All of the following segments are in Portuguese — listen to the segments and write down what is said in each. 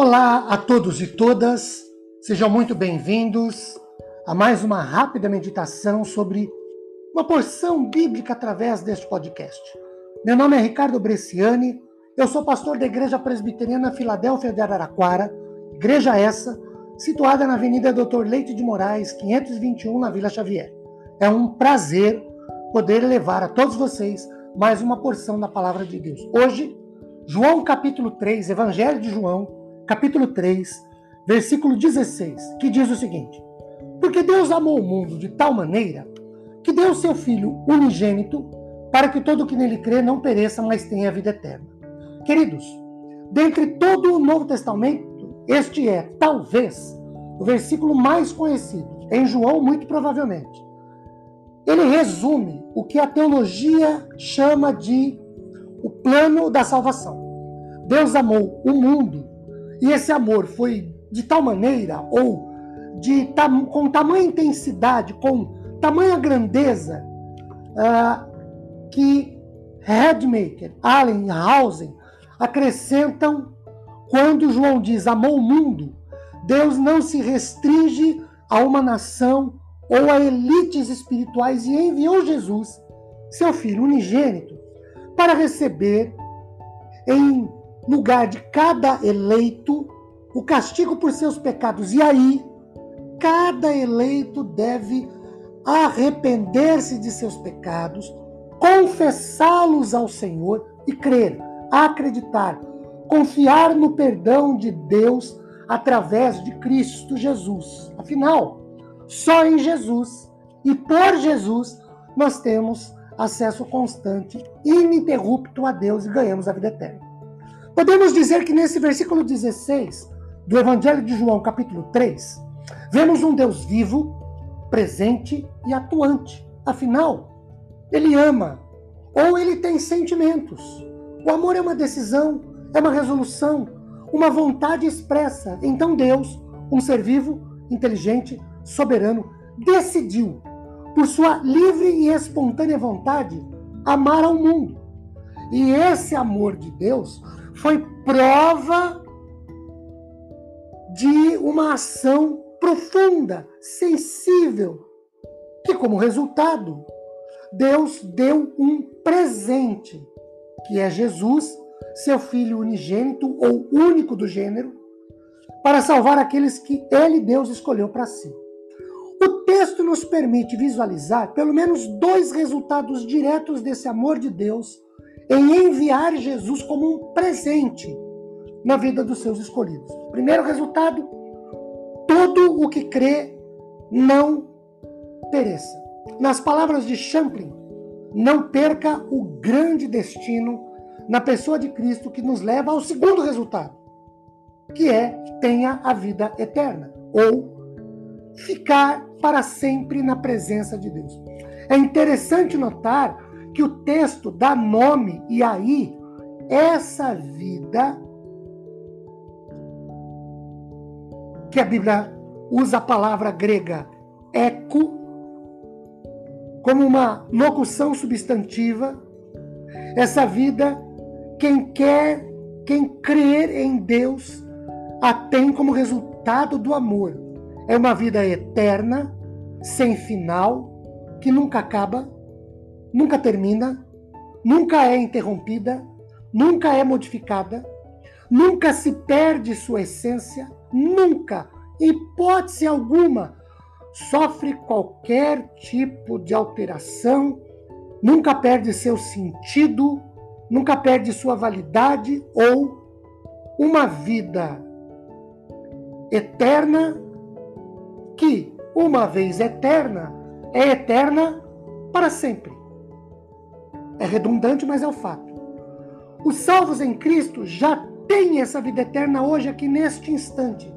Olá a todos e todas, sejam muito bem-vindos a mais uma rápida meditação sobre uma porção bíblica através deste podcast. Meu nome é Ricardo Bresciani, eu sou pastor da Igreja Presbiteriana Filadélfia de Araraquara, igreja essa situada na Avenida Doutor Leite de Moraes, 521, na Vila Xavier. É um prazer poder levar a todos vocês mais uma porção da palavra de Deus. Hoje, João capítulo 3, Evangelho de João, capítulo 3, versículo 16, que diz o seguinte: Porque Deus amou o mundo de tal maneira que deu seu Filho unigênito para que todo que nele crê não pereça, mas tenha a vida eterna. Queridos, dentre todo o Novo Testamento, este é, talvez, o versículo mais conhecido, em João, muito provavelmente. Ele resume o que a teologia chama de o plano da salvação. Deus amou o mundo e esse amor foi de tal maneira, ou de tam, com tamanha intensidade, com tamanha grandeza, uh, que Redmaker, Allen e Hausen acrescentam quando João diz amou o mundo, Deus não se restringe a uma nação ou a elites espirituais e enviou Jesus, seu filho unigênito, para receber em lugar de cada eleito o castigo por seus pecados. E aí, cada eleito deve arrepender-se de seus pecados, confessá-los ao Senhor e crer, acreditar, confiar no perdão de Deus através de Cristo Jesus. Afinal, só em Jesus e por Jesus nós temos acesso constante, ininterrupto a Deus e ganhamos a vida eterna. Podemos dizer que nesse versículo 16 do Evangelho de João, capítulo 3, vemos um Deus vivo, presente e atuante. Afinal, ele ama ou ele tem sentimentos. O amor é uma decisão, é uma resolução, uma vontade expressa. Então Deus, um ser vivo, inteligente, soberano, decidiu, por sua livre e espontânea vontade, amar ao mundo. E esse amor de Deus foi prova de uma ação profunda, sensível, que como resultado, Deus deu um presente, que é Jesus, seu filho unigênito ou único do gênero, para salvar aqueles que ele, Deus, escolheu para si. O texto nos permite visualizar pelo menos dois resultados diretos desse amor de Deus em enviar Jesus como um presente na vida dos seus escolhidos. Primeiro resultado: todo o que crê não pereça. Nas palavras de Champlin, não perca o grande destino na pessoa de Cristo que nos leva ao segundo resultado, que é tenha a vida eterna ou ficar para sempre na presença de Deus. É interessante notar que o texto dá nome e aí essa vida que a Bíblia usa a palavra grega eco como uma locução substantiva, essa vida quem quer, quem crer em Deus a tem como resultado do amor. É uma vida eterna, sem final, que nunca acaba, nunca termina, nunca é interrompida, nunca é modificada, nunca se perde sua essência, nunca, hipótese alguma, sofre qualquer tipo de alteração, nunca perde seu sentido, nunca perde sua validade ou uma vida eterna que, uma vez eterna, é eterna para sempre. É redundante, mas é o fato. Os salvos em Cristo já têm essa vida eterna hoje, aqui neste instante.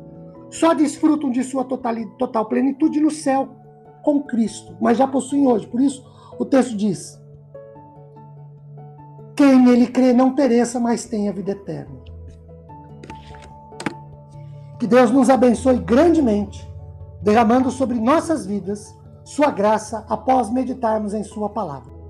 Só desfrutam de sua total, plenitude no céu com Cristo, mas já possuem hoje. Por isso, o texto diz: Quem nele crê não pereça, mas tenha vida eterna. Que Deus nos abençoe grandemente, derramando sobre nossas vidas sua graça após meditarmos em Sua palavra.